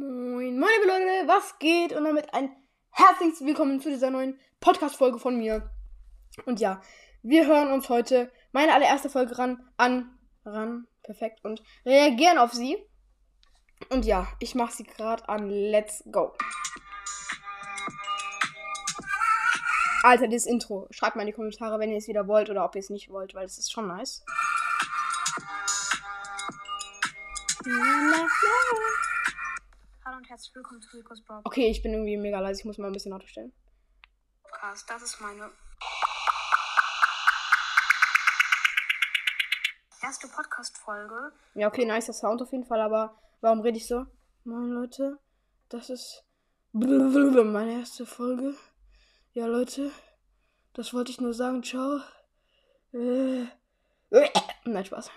Moin, meine liebe Leute, was geht? Und damit ein herzliches Willkommen zu dieser neuen Podcast-Folge von mir. Und ja, wir hören uns heute meine allererste Folge ran, an, ran, perfekt, und reagieren auf sie. Und ja, ich mache sie gerade an. Let's go. Alter, dieses Intro. Schreibt mal in die Kommentare, wenn ihr es wieder wollt oder ob ihr es nicht wollt, weil es ist schon nice. Hallo und herzlich willkommen zu Rico's Brawl Okay, ich bin irgendwie mega leise. Ich muss mal ein bisschen lauter stellen. Podcast. Das ist meine erste Podcast-Folge. Ja, okay, nicer Sound auf jeden Fall, aber warum rede ich so? Moin Leute, das ist meine erste Folge. Ja, Leute, das wollte ich nur sagen. Ciao. Äh, Nein, Spaß.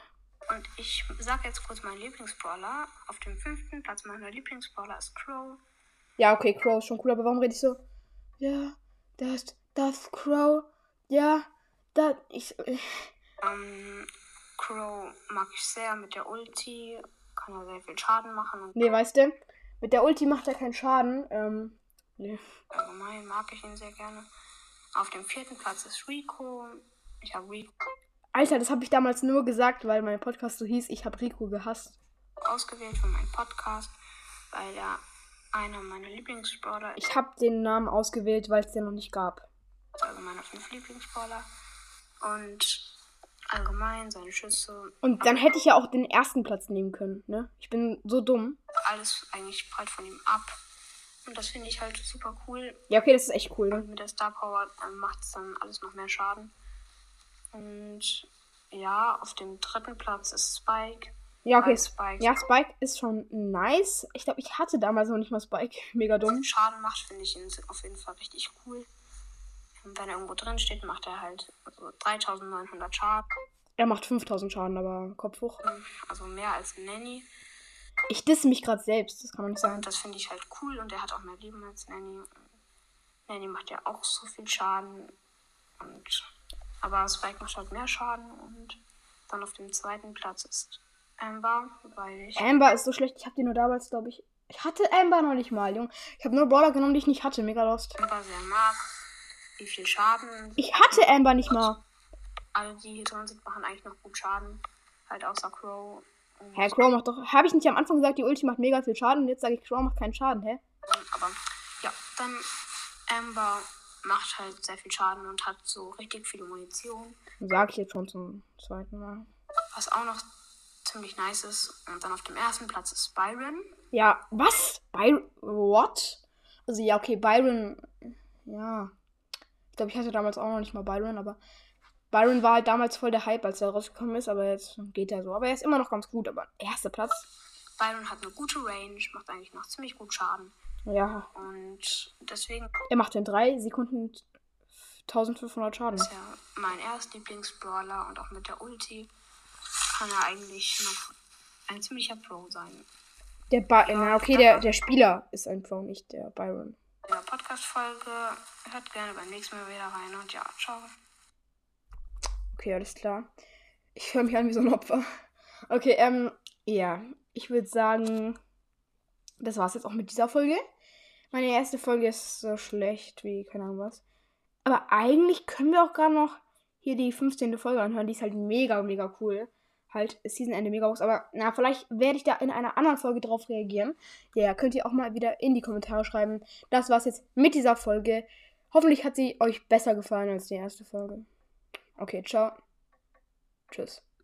Und ich sage jetzt kurz meinen Lieblingsbrawler. Auf dem fünften Platz meiner Lieblingsbrawler ist Crow. Ja, okay, Crow ist schon cool, aber warum rede ich so? Ja, das, das Crow. Ja, da, ich. äh, Ähm, Crow mag ich sehr mit der Ulti. Kann ja sehr viel Schaden machen. Und Nee, weißt du, mit der Ulti macht er keinen Schaden. Ähm, nee. allgemein mag ich ihn sehr gerne. Auf dem vierten Platz ist Rico. Ich habe Rico Alter, das habe ich damals nur gesagt, weil mein Podcast so hieß, ich habe Rico gehasst. ausgewählt für meinen Podcast, weil er einer meiner Lieblingsbrawler ist. Ich habe den Namen ausgewählt, weil es den noch nicht gab. also meiner fünf Lieblingsbrawler. Und allgemein seine Schüsse, Und dann hätte ich ja auch den ersten Platz nehmen können, ne? Ich bin so dumm. alles eigentlich prallt von ihm ab. Und das finde ich halt super cool. Ja, okay, das ist echt cool, ne? Und mit der Star Power macht es dann alles noch mehr Schaden. Und ja, auf dem dritten Platz ist Spike. Ja, okay. Spike Ja, Spike ist schon nice. Ich glaube, ich hatte damals noch nicht mal Spike. Mega dumm. Schaden macht, finde ich ihn auf jeden Fall richtig cool. Und wenn er irgendwo drin steht, macht er halt so 3900 Schaden. Er macht 5000 Schaden, aber Kopf hoch. Also mehr als Nanny. Ich disse mich gerade selbst, das kann man nicht sagen. Und das finde ich halt cool und er hat auch mehr Leben als Nanny. Nanny macht ja auch so viel Schaden. Und aber Spike macht halt mehr Schaden und dann auf dem zweiten Platz ist Amber, weil ich Amber ist so schlecht. Ich habe die nur damals, glaube ich. Ich hatte Amber noch nicht mal, Junge. Ich habe nur Brawler genommen, die ich nicht hatte. Mega lost. Amber sehr mag, wie viel Schaden. Ich hatte Amber nicht mal. Alle, die hier drin sind, machen eigentlich noch gut Schaden. Halt außer Crow. Hä, Crow macht doch. Habe ich nicht am Anfang gesagt, die Ulti macht mega viel Schaden und jetzt sage ich, Crow macht keinen Schaden, hä? Aber ja, dann Amber macht halt sehr viel Schaden und hat so richtig viel Munition. Sag ich jetzt schon zum zweiten Mal. Was auch noch ziemlich nice ist. Und dann auf dem ersten Platz ist Byron. Ja, was? Byron. What? Also, ja, okay, Byron. Ja. Ich glaube, ich hatte damals auch noch nicht mal Byron, aber Byron war halt damals voll der Hype, als er rausgekommen ist, aber jetzt geht er so. Aber er ist immer noch ganz gut, aber erster Platz. Byron hat eine gute Range, macht eigentlich noch ziemlich gut Schaden. Ja, Und deswegen er macht in drei Sekunden 1500 Schaden. ist er mein Erstlieblingsbrawler und auch mit der Ulti kann er eigentlich noch ein ziemlicher Pro sein. Der ba Na, okay, der, der Spieler ist ein Pro, nicht der Byron. In der Podcast-Folge hört gerne beim nächsten Mal wieder rein und ja, ciao. Okay, alles klar. Ich höre mich an wie so ein Opfer. Okay, ähm, ja. Ich würde sagen, das war's jetzt auch mit dieser Folge. Meine erste Folge ist so schlecht wie, keine Ahnung was. Aber eigentlich können wir auch gerade noch hier die 15. Folge anhören. Die ist halt mega, mega cool. Halt, Seasonende mega groß. Aber na, vielleicht werde ich da in einer anderen Folge drauf reagieren. Ja, könnt ihr auch mal wieder in die Kommentare schreiben. Das war's jetzt mit dieser Folge. Hoffentlich hat sie euch besser gefallen als die erste Folge. Okay, ciao. Tschüss.